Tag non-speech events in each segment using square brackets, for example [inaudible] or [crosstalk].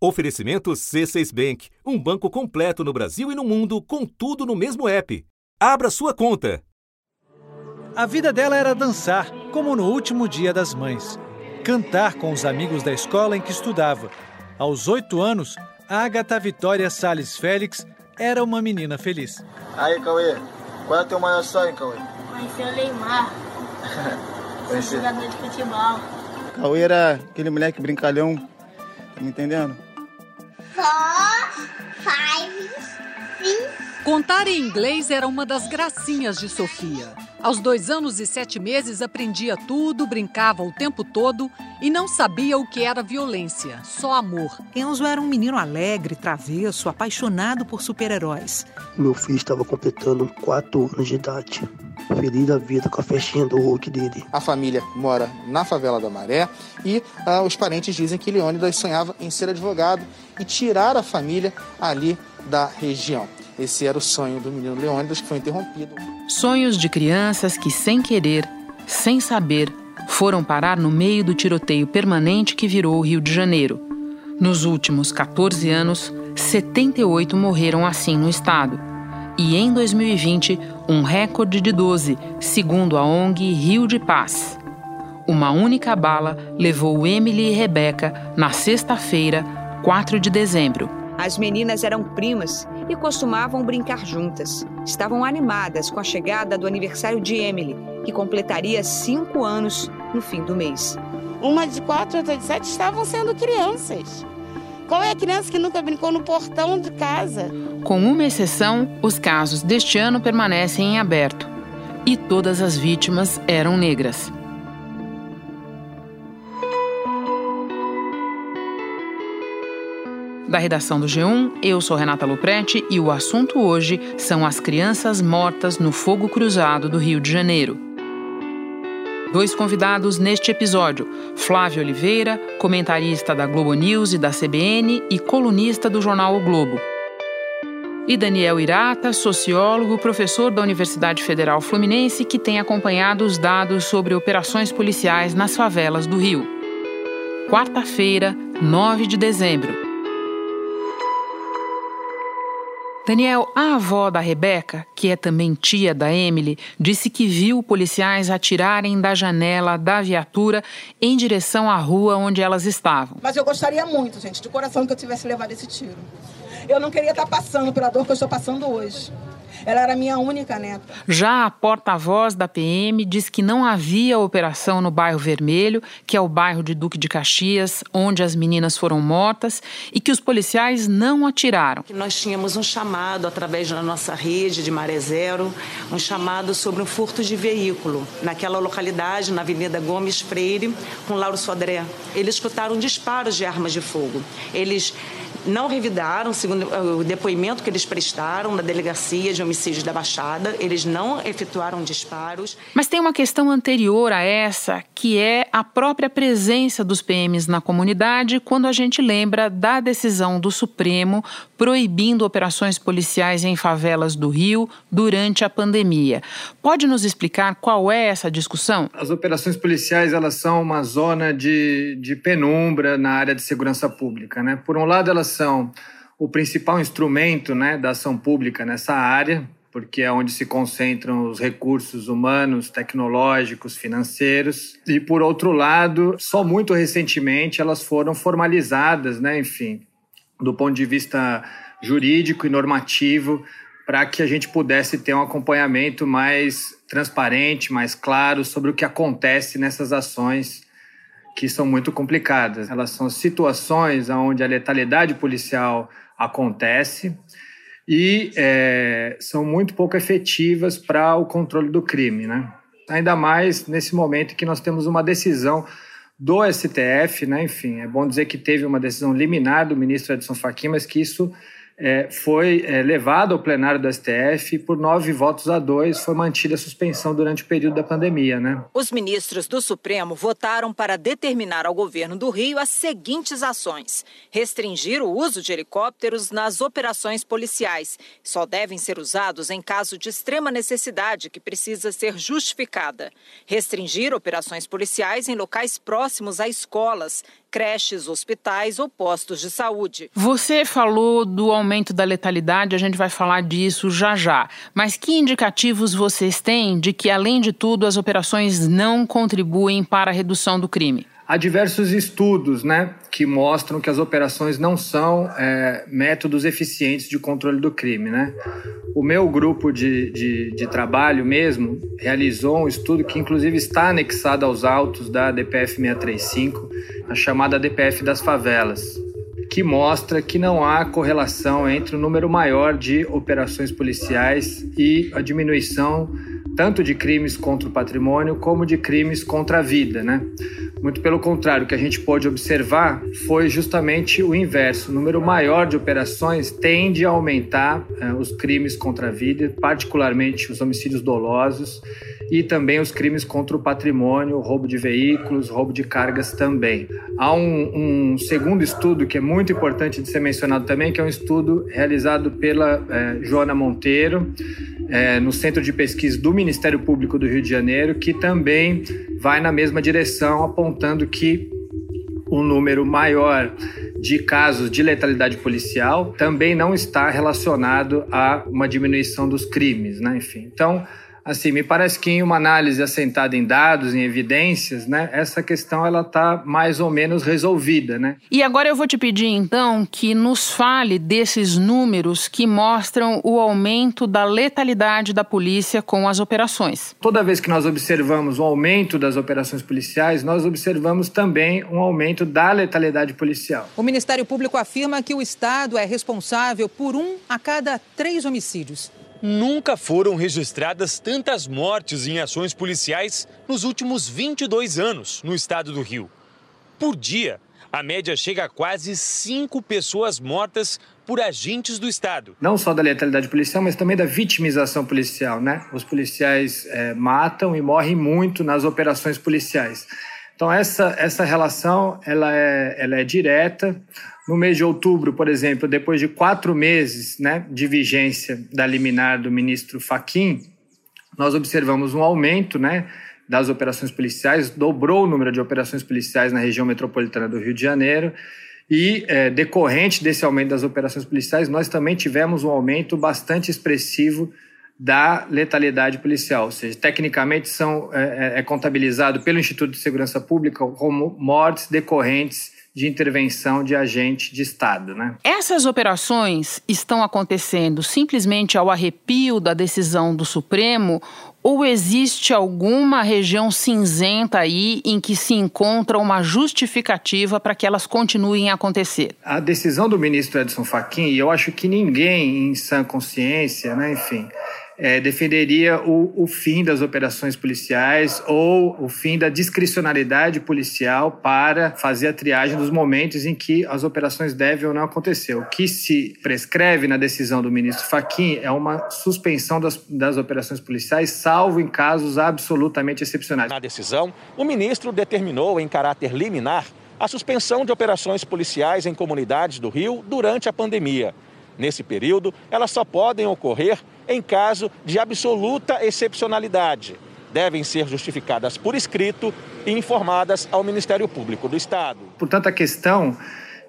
Oferecimento C6 Bank, um banco completo no Brasil e no mundo, com tudo no mesmo app. Abra sua conta. A vida dela era dançar, como no último dia das mães. Cantar com os amigos da escola em que estudava. Aos oito anos, a Agatha Vitória Salles Félix era uma menina feliz. Aí, Cauê, qual é o teu maior sonho, Cauê? Conhecer o Neymar. [laughs] Ser jogador de futebol. Cauê era aquele moleque brincalhão, tá me entendendo? Four, five, six. Contar em inglês era uma das gracinhas de Sofia. Aos dois anos e sete meses aprendia tudo, brincava o tempo todo e não sabia o que era violência, só amor. Enzo era um menino alegre, travesso, apaixonado por super-heróis. Meu filho estava completando quatro anos de idade. Feliz da vida com a festinha do Hulk dele. A família mora na favela da Maré e ah, os parentes dizem que Leônidas sonhava em ser advogado e tirar a família ali da região. Esse era o sonho do menino Leônidas, que foi interrompido. Sonhos de crianças que, sem querer, sem saber, foram parar no meio do tiroteio permanente que virou o Rio de Janeiro. Nos últimos 14 anos, 78 morreram assim no estado. E em 2020, um recorde de 12, segundo a ONG Rio de Paz. Uma única bala levou Emily e Rebeca na sexta-feira, 4 de dezembro. As meninas eram primas e costumavam brincar juntas. Estavam animadas com a chegada do aniversário de Emily, que completaria cinco anos no fim do mês. Uma de quatro, outra de sete estavam sendo crianças. Qual é a criança que nunca brincou no portão de casa? Com uma exceção, os casos deste ano permanecem em aberto. E todas as vítimas eram negras. Da redação do G1, eu sou Renata Luprete e o assunto hoje são as crianças mortas no fogo cruzado do Rio de Janeiro. Dois convidados neste episódio: Flávio Oliveira, comentarista da Globo News e da CBN e colunista do jornal O Globo. E Daniel Irata, sociólogo, professor da Universidade Federal Fluminense, que tem acompanhado os dados sobre operações policiais nas favelas do Rio. Quarta-feira, 9 de dezembro. Daniel, a avó da Rebeca, que é também tia da Emily, disse que viu policiais atirarem da janela da viatura em direção à rua onde elas estavam. Mas eu gostaria muito, gente, de coração que eu tivesse levado esse tiro. Eu não queria estar passando pela dor que eu estou passando hoje. Ela era minha única neta. Já a porta-voz da PM diz que não havia operação no bairro Vermelho, que é o bairro de Duque de Caxias, onde as meninas foram mortas, e que os policiais não atiraram. Nós tínhamos um chamado através da nossa rede de Maré Zero, um chamado sobre um furto de veículo naquela localidade, na Avenida Gomes Freire, com Lauro Sodré. Eles escutaram disparos de armas de fogo. Eles não revidaram, segundo o depoimento que eles prestaram na delegacia de homicídios da Baixada, eles não efetuaram disparos. Mas tem uma questão anterior a essa, que é a própria presença dos PMs na comunidade, quando a gente lembra da decisão do Supremo proibindo operações policiais em favelas do Rio durante a pandemia. Pode nos explicar qual é essa discussão? As operações policiais elas são uma zona de, de penumbra na área de segurança pública. Né? Por um lado, elas são o principal instrumento né, da ação pública nessa área, porque é onde se concentram os recursos humanos, tecnológicos, financeiros. E, por outro lado, só muito recentemente elas foram formalizadas, né, enfim, do ponto de vista jurídico e normativo, para que a gente pudesse ter um acompanhamento mais transparente, mais claro sobre o que acontece nessas ações que são muito complicadas. Elas são situações onde a letalidade policial acontece e é, são muito pouco efetivas para o controle do crime, né? Ainda mais nesse momento que nós temos uma decisão do STF, né? Enfim, é bom dizer que teve uma decisão liminar do ministro Edson Fachin, mas que isso é, foi é, levado ao plenário do STF e por nove votos a dois foi mantida a suspensão durante o período da pandemia. Né? Os ministros do Supremo votaram para determinar ao governo do Rio as seguintes ações: restringir o uso de helicópteros nas operações policiais. Só devem ser usados em caso de extrema necessidade que precisa ser justificada. Restringir operações policiais em locais próximos a escolas creches, hospitais ou postos de saúde. Você falou do aumento da letalidade, a gente vai falar disso já já. Mas que indicativos vocês têm de que, além de tudo, as operações não contribuem para a redução do crime? Há diversos estudos né, que mostram que as operações não são é, métodos eficientes de controle do crime. Né? O meu grupo de, de, de, trabalho mesmo realizou um estudo que, inclusive, está anexado aos autos da DPF 635, a chamada DPF das favelas, que mostra que não há correlação entre o número maior de operações policiais e a diminuição tanto de crimes contra o patrimônio como de crimes contra a vida, né? Muito pelo contrário, o que a gente pôde observar foi justamente o inverso. O número maior de operações tende a aumentar eh, os crimes contra a vida, particularmente os homicídios dolosos e também os crimes contra o patrimônio, roubo de veículos, roubo de cargas também. Há um, um segundo estudo que é muito importante de ser mencionado também, que é um estudo realizado pela eh, Joana Monteiro, é, no Centro de Pesquisa do Ministério Público do Rio de Janeiro, que também vai na mesma direção, apontando que um número maior de casos de letalidade policial também não está relacionado a uma diminuição dos crimes, né? Enfim, então assim, me parece que em uma análise assentada em dados, em evidências, né, essa questão ela está mais ou menos resolvida, né? E agora eu vou te pedir então que nos fale desses números que mostram o aumento da letalidade da polícia com as operações. Toda vez que nós observamos o aumento das operações policiais, nós observamos também um aumento da letalidade policial. O Ministério Público afirma que o Estado é responsável por um a cada três homicídios. Nunca foram registradas tantas mortes em ações policiais nos últimos 22 anos no estado do Rio. Por dia, a média chega a quase cinco pessoas mortas por agentes do Estado. Não só da letalidade policial, mas também da vitimização policial, né? Os policiais é, matam e morrem muito nas operações policiais. Então essa, essa relação ela é, ela é direta. No mês de outubro, por exemplo, depois de quatro meses né, de vigência da liminar do ministro Faquim, nós observamos um aumento né, das operações policiais, dobrou o número de operações policiais na região metropolitana do Rio de Janeiro. E é, decorrente desse aumento das operações policiais, nós também tivemos um aumento bastante expressivo da letalidade policial, ou seja, tecnicamente são, é, é, é contabilizado pelo Instituto de Segurança Pública como mortes decorrentes de intervenção de agente de Estado. Né? Essas operações estão acontecendo simplesmente ao arrepio da decisão do Supremo ou existe alguma região cinzenta aí em que se encontra uma justificativa para que elas continuem a acontecer? A decisão do ministro Edson Fachin, e eu acho que ninguém em sã consciência, né, enfim, é, defenderia o, o, fim das operações policiais ou o fim da discricionalidade policial para fazer a triagem dos momentos em que as operações devem ou não acontecer. O que se prescreve na decisão do ministro Fachin é uma suspensão das, das operações policiais, salvo em casos absolutamente excepcionais. Na decisão, o ministro determinou, em caráter liminar, a suspensão de operações policiais em comunidades do Rio durante a pandemia. Nesse período, elas só podem ocorrer em caso de absoluta excepcionalidade. Devem ser justificadas por escrito e informadas ao Ministério Público do Estado. Portanto, a questão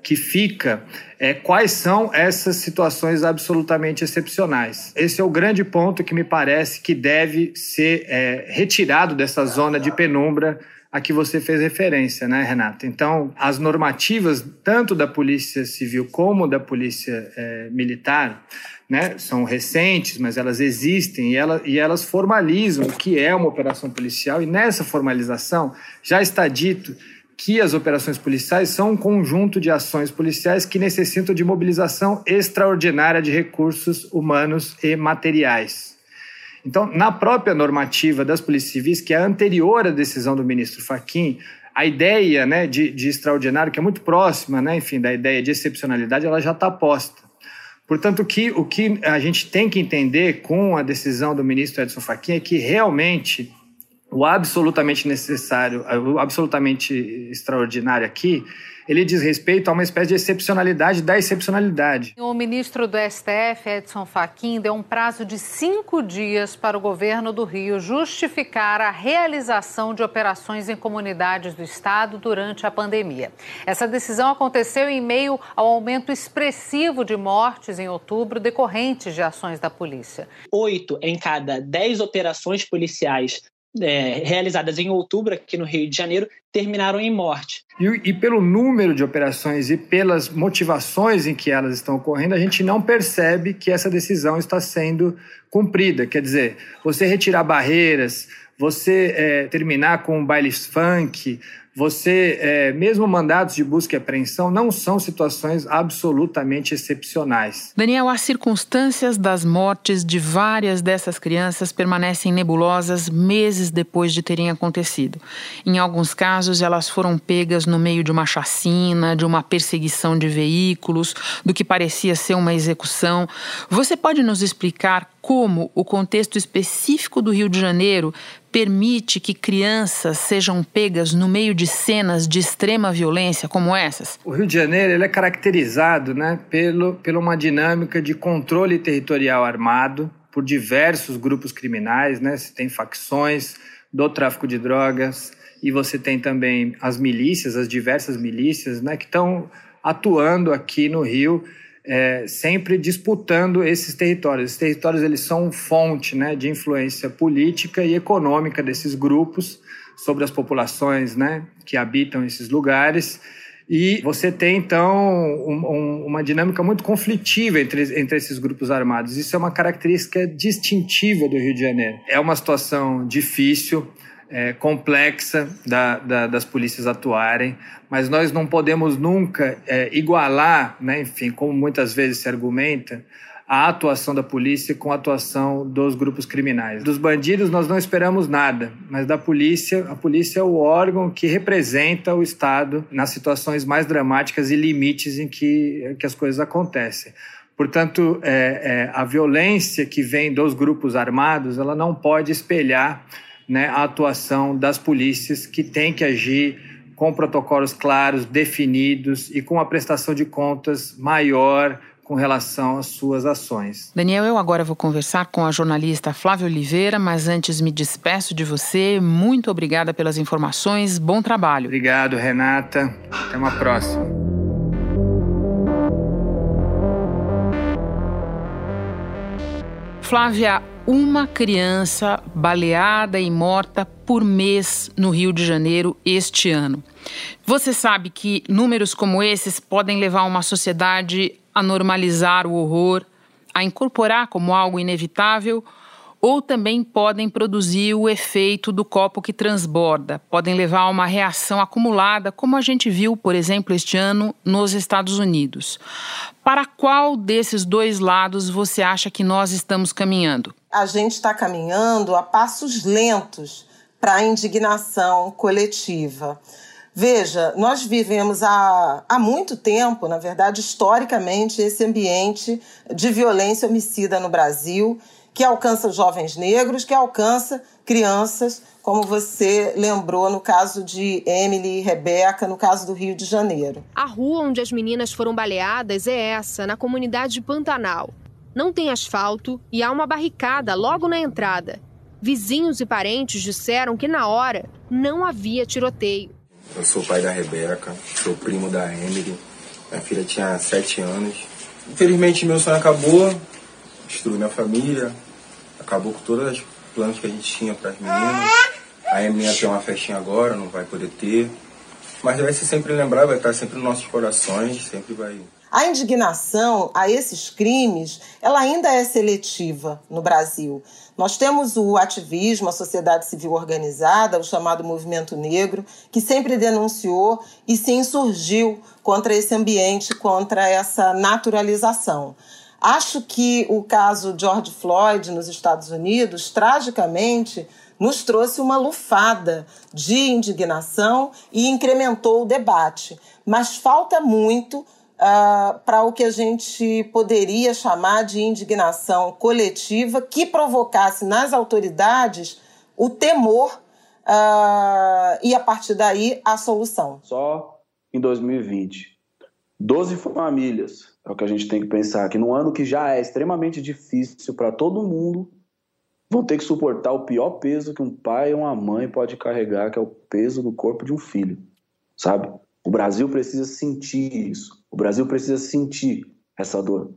que fica é quais são essas situações absolutamente excepcionais. Esse é o grande ponto que me parece que deve ser é, retirado dessa zona de penumbra a que você fez referência, né, Renata? Então, as normativas, tanto da Polícia Civil como da Polícia é, Militar, né, são recentes, mas elas existem e, ela, e elas formalizam o que é uma operação policial, e nessa formalização já está dito que as operações policiais são um conjunto de ações policiais que necessitam de mobilização extraordinária de recursos humanos e materiais. Então, na própria normativa das polícias civis, que é anterior à decisão do ministro Fachin, a ideia né, de, de extraordinário, que é muito próxima, né, enfim, da ideia de excepcionalidade, ela já está posta. Portanto, o que, o que a gente tem que entender com a decisão do ministro Edson Fachin é que realmente o absolutamente necessário, o absolutamente extraordinário aqui ele diz respeito a uma espécie de excepcionalidade da excepcionalidade. O ministro do STF, Edson Fachin, deu um prazo de cinco dias para o governo do Rio justificar a realização de operações em comunidades do estado durante a pandemia. Essa decisão aconteceu em meio ao aumento expressivo de mortes em outubro decorrentes de ações da polícia. Oito em cada dez operações policiais é, realizadas em outubro aqui no Rio de Janeiro terminaram em morte. E, e, pelo número de operações e pelas motivações em que elas estão ocorrendo, a gente não percebe que essa decisão está sendo cumprida. Quer dizer, você retirar barreiras, você é, terminar com bailes funk, você, é, mesmo mandados de busca e apreensão, não são situações absolutamente excepcionais. Daniel, as circunstâncias das mortes de várias dessas crianças permanecem nebulosas meses depois de terem acontecido. Em alguns casos, elas foram pegas no meio de uma chacina, de uma perseguição de veículos, do que parecia ser uma execução. Você pode nos explicar como o contexto específico do Rio de Janeiro permite que crianças sejam pegas no meio de cenas de extrema violência como essas? O Rio de Janeiro ele é caracterizado né, pelo, pela uma dinâmica de controle territorial armado por diversos grupos criminais. Né? Você tem facções do tráfico de drogas e você tem também as milícias, as diversas milícias né, que estão atuando aqui no Rio é, sempre disputando esses territórios. Esses territórios eles são fonte né, de influência política e econômica desses grupos sobre as populações né, que habitam esses lugares. E você tem, então, um, um, uma dinâmica muito conflitiva entre, entre esses grupos armados. Isso é uma característica distintiva do Rio de Janeiro. É uma situação difícil, é, complexa da, da, das polícias atuarem, mas nós não podemos nunca é, igualar, né, enfim, como muitas vezes se argumenta, a atuação da polícia com a atuação dos grupos criminais. Dos bandidos nós não esperamos nada, mas da polícia, a polícia é o órgão que representa o Estado nas situações mais dramáticas e limites em que, que as coisas acontecem. Portanto, é, é, a violência que vem dos grupos armados, ela não pode espelhar né, a atuação das polícias que têm que agir com protocolos claros, definidos e com a prestação de contas maior com relação às suas ações. Daniel, eu agora vou conversar com a jornalista Flávia Oliveira, mas antes me despeço de você. Muito obrigada pelas informações. Bom trabalho. Obrigado, Renata. Até uma próxima. Flávia, uma criança baleada e morta por mês no Rio de Janeiro este ano. Você sabe que números como esses podem levar uma sociedade a normalizar o horror, a incorporar como algo inevitável ou também podem produzir o efeito do copo que transborda, podem levar a uma reação acumulada, como a gente viu, por exemplo, este ano nos Estados Unidos. Para qual desses dois lados você acha que nós estamos caminhando? A gente está caminhando a passos lentos para a indignação coletiva. Veja, nós vivemos há, há muito tempo, na verdade, historicamente, esse ambiente de violência homicida no Brasil que alcança jovens negros, que alcança crianças, como você lembrou no caso de Emily e Rebeca, no caso do Rio de Janeiro. A rua onde as meninas foram baleadas é essa, na comunidade de Pantanal. Não tem asfalto e há uma barricada logo na entrada. Vizinhos e parentes disseram que na hora não havia tiroteio. Eu sou pai da Rebeca, sou primo da Emily. Minha filha tinha sete anos. Infelizmente meu sonho acabou, destruiu minha família, acabou com todas as planos que a gente tinha para as meninas. A Emily ia ter uma festinha agora, não vai poder ter. Mas vai ser sempre lembrar, vai estar sempre nos nossos corações, sempre vai. A indignação a esses crimes, ela ainda é seletiva no Brasil. Nós temos o ativismo, a sociedade civil organizada, o chamado movimento negro, que sempre denunciou e se insurgiu contra esse ambiente, contra essa naturalização. Acho que o caso George Floyd nos Estados Unidos, tragicamente, nos trouxe uma lufada de indignação e incrementou o debate. Mas falta muito uh, para o que a gente poderia chamar de indignação coletiva que provocasse nas autoridades o temor uh, e a partir daí a solução. Só em 2020, 12 famílias, é o que a gente tem que pensar, que no ano que já é extremamente difícil para todo mundo, vão ter que suportar o pior peso que um pai ou uma mãe pode carregar, que é o peso do corpo de um filho, sabe? O Brasil precisa sentir isso. O Brasil precisa sentir essa dor.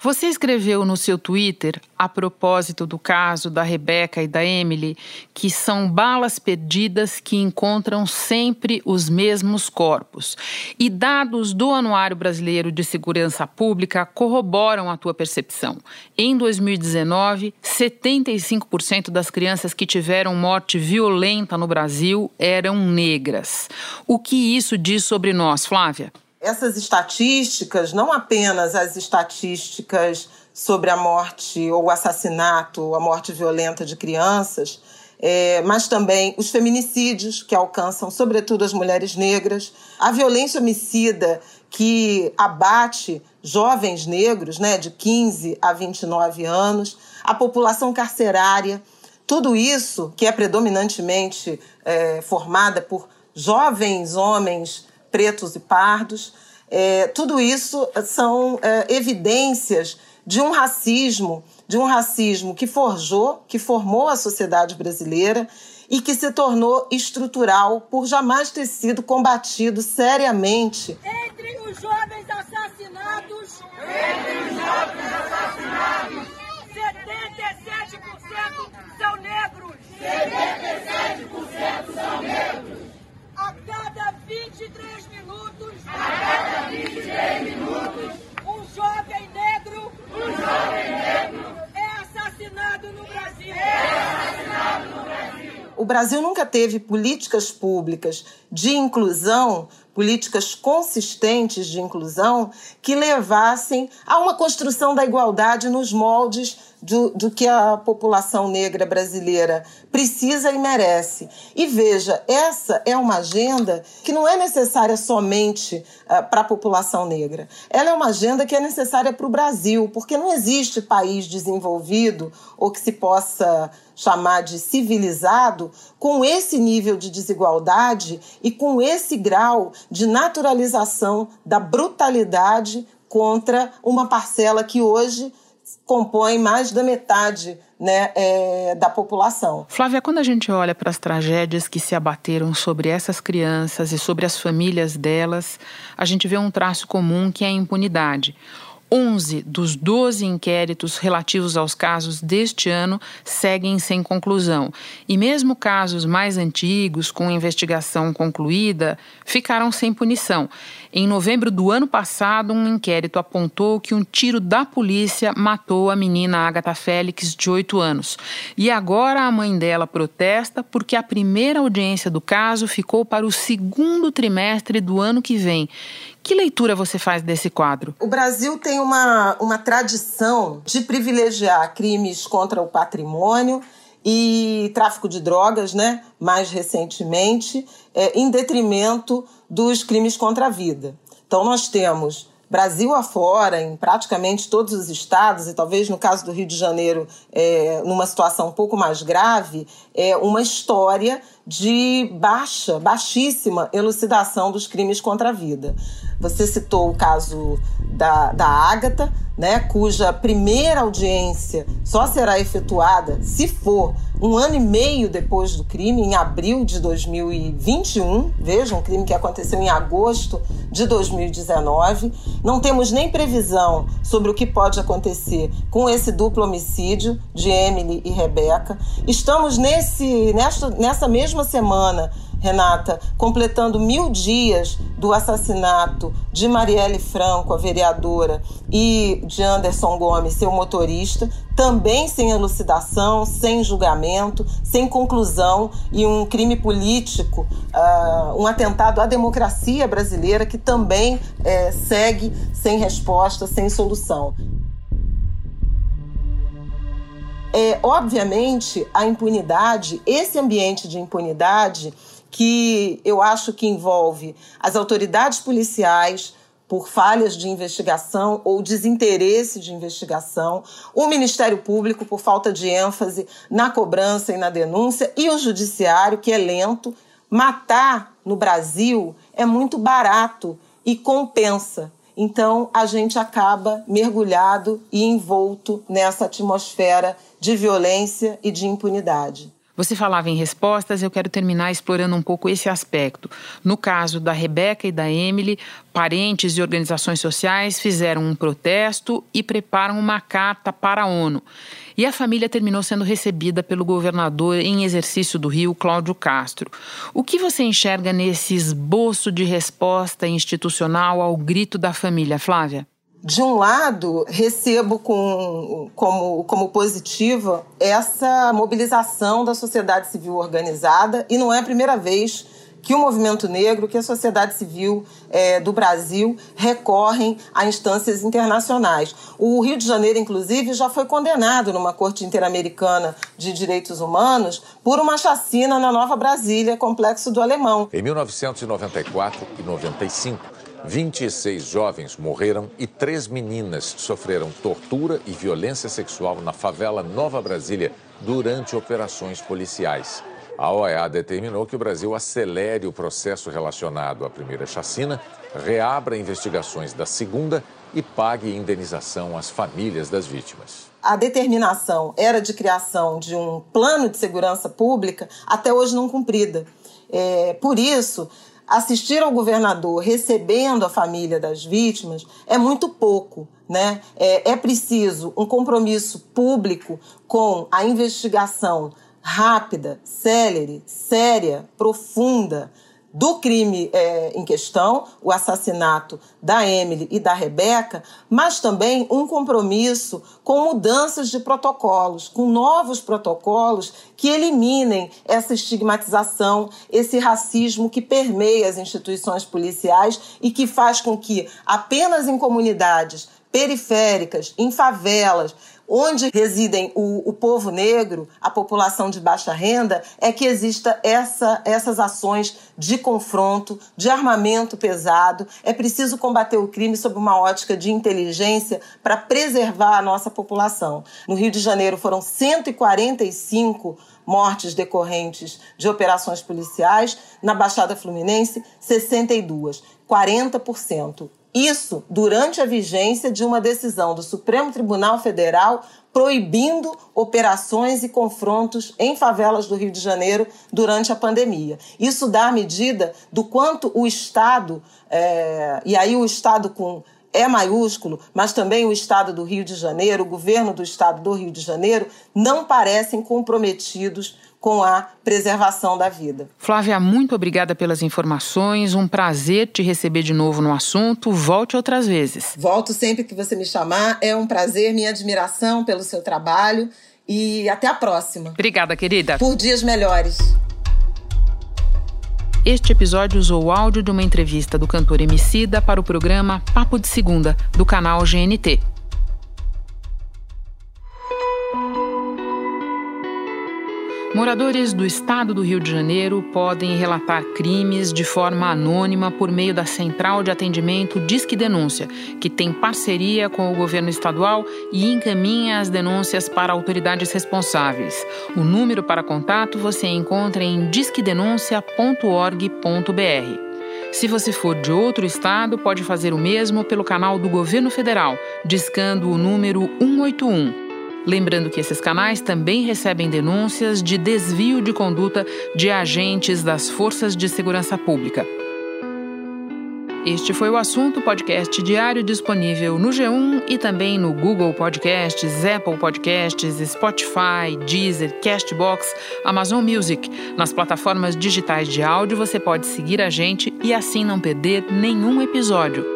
Você escreveu no seu Twitter, a propósito do caso da Rebeca e da Emily, que são balas perdidas que encontram sempre os mesmos corpos. E dados do Anuário Brasileiro de Segurança Pública corroboram a tua percepção. Em 2019, 75% das crianças que tiveram morte violenta no Brasil eram negras. O que isso diz sobre nós, Flávia? Essas estatísticas, não apenas as estatísticas sobre a morte ou o assassinato, a morte violenta de crianças, é, mas também os feminicídios que alcançam, sobretudo, as mulheres negras, a violência homicida que abate jovens negros, né, de 15 a 29 anos, a população carcerária, tudo isso que é predominantemente é, formada por jovens homens pretos e pardos. É, tudo isso são é, evidências de um racismo, de um racismo que forjou, que formou a sociedade brasileira e que se tornou estrutural por jamais ter sido combatido seriamente. Entre os jovens assassinados, entre os jovens assassinados, 77% são negros. 77% são negros. A cada 23 minutos, a cada 23 minutos, um jovem negro, um jovem negro é assassinado no Brasil. É assassinado no Brasil. O Brasil nunca teve políticas públicas de inclusão políticas consistentes de inclusão que levassem a uma construção da igualdade nos moldes do, do, que a população negra brasileira precisa e merece. E veja, essa é uma agenda que não é necessária somente uh, para a população negra. Ela é uma agenda que é necessária para o Brasil, porque não existe país desenvolvido ou que se possa chamar de civilizado com esse nível de desigualdade e com esse grau de naturalização da brutalidade contra uma parcela que hoje compõe mais da metade né, é, da população. Flávia, quando a gente olha para as tragédias que se abateram sobre essas crianças e sobre as famílias delas, a gente vê um traço comum que é a impunidade. 11 dos 12 inquéritos relativos aos casos deste ano seguem sem conclusão. E mesmo casos mais antigos, com investigação concluída, ficaram sem punição. Em novembro do ano passado, um inquérito apontou que um tiro da polícia matou a menina Agatha Félix, de 8 anos. E agora a mãe dela protesta porque a primeira audiência do caso ficou para o segundo trimestre do ano que vem. Que leitura você faz desse quadro? O Brasil tem uma, uma tradição de privilegiar crimes contra o patrimônio e tráfico de drogas, né, mais recentemente, é, em detrimento dos crimes contra a vida. Então, nós temos Brasil afora, em praticamente todos os estados, e talvez no caso do Rio de Janeiro, é, numa situação um pouco mais grave, é uma história de baixa, baixíssima elucidação dos crimes contra a vida. Você citou o caso da, da Ágata, né, cuja primeira audiência só será efetuada se for um ano e meio depois do crime, em abril de 2021. Veja, um crime que aconteceu em agosto de 2019. Não temos nem previsão sobre o que pode acontecer com esse duplo homicídio de Emily e Rebeca. Estamos nesse, nessa, nessa mesma semana Renata, completando mil dias do assassinato de Marielle Franco, a vereadora, e de Anderson Gomes, seu motorista, também sem elucidação, sem julgamento, sem conclusão e um crime político, uh, um atentado à democracia brasileira que também uh, segue sem resposta, sem solução. É, obviamente, a impunidade, esse ambiente de impunidade, que eu acho que envolve as autoridades policiais por falhas de investigação ou desinteresse de investigação, o Ministério Público por falta de ênfase na cobrança e na denúncia, e o Judiciário, que é lento. Matar no Brasil é muito barato e compensa. Então a gente acaba mergulhado e envolto nessa atmosfera de violência e de impunidade. Você falava em respostas, eu quero terminar explorando um pouco esse aspecto. No caso da Rebeca e da Emily, parentes e organizações sociais fizeram um protesto e preparam uma carta para a ONU. E a família terminou sendo recebida pelo governador em exercício do Rio, Cláudio Castro. O que você enxerga nesse esboço de resposta institucional ao grito da família, Flávia? De um lado, recebo com, como, como positiva essa mobilização da sociedade civil organizada, e não é a primeira vez que o movimento negro, que a sociedade civil é, do Brasil recorrem a instâncias internacionais. O Rio de Janeiro, inclusive, já foi condenado numa corte interamericana de direitos humanos por uma chacina na Nova Brasília, complexo do Alemão. Em 1994 e 95, 26 jovens morreram e três meninas sofreram tortura e violência sexual na favela Nova Brasília durante operações policiais. A OEA determinou que o Brasil acelere o processo relacionado à primeira chacina, reabra investigações da segunda e pague indenização às famílias das vítimas. A determinação era de criação de um plano de segurança pública, até hoje não cumprida. É, por isso, assistir ao governador recebendo a família das vítimas é muito pouco. Né? É, é preciso um compromisso público com a investigação rápida, célere, séria, profunda do crime é, em questão, o assassinato da Emily e da Rebeca, mas também um compromisso com mudanças de protocolos, com novos protocolos que eliminem essa estigmatização, esse racismo que permeia as instituições policiais e que faz com que apenas em comunidades periféricas, em favelas, onde residem o, o, povo negro, a população de baixa renda, é que exista essa, essas ações de confronto, de armamento pesado. É preciso combater o crime sob uma ótica de inteligência para preservar a nossa população. No Rio de Janeiro foram 145 mortes decorrentes de operações policiais, na Baixada Fluminense, 62, 40%. Isso durante a vigência de uma decisão do Supremo Tribunal Federal proibindo operações e confrontos em favelas do Rio de Janeiro durante a pandemia. Isso dá a medida do quanto o Estado, é, e aí o Estado com é maiúsculo, mas também o Estado do Rio de Janeiro, o governo do Estado do Rio de Janeiro, não parecem comprometidos com a preservação da vida. Flávia, muito obrigada pelas informações. Um prazer te receber de novo no assunto. Volte outras vezes. Volto sempre que você me chamar. É um prazer, minha admiração pelo seu trabalho. E até a próxima. Obrigada, querida. Por dias melhores. Este episódio usou o áudio de uma entrevista do cantor Emicida para o programa Papo de Segunda, do canal GNT. Moradores do estado do Rio de Janeiro podem relatar crimes de forma anônima por meio da Central de Atendimento Disque Denúncia, que tem parceria com o governo estadual e encaminha as denúncias para autoridades responsáveis. O número para contato você encontra em disquedenuncia.org.br. Se você for de outro estado, pode fazer o mesmo pelo canal do governo federal, discando o número 181. Lembrando que esses canais também recebem denúncias de desvio de conduta de agentes das forças de segurança pública. Este foi o assunto podcast diário disponível no G1 e também no Google Podcasts, Apple Podcasts, Spotify, Deezer, Castbox, Amazon Music. Nas plataformas digitais de áudio você pode seguir a gente e assim não perder nenhum episódio.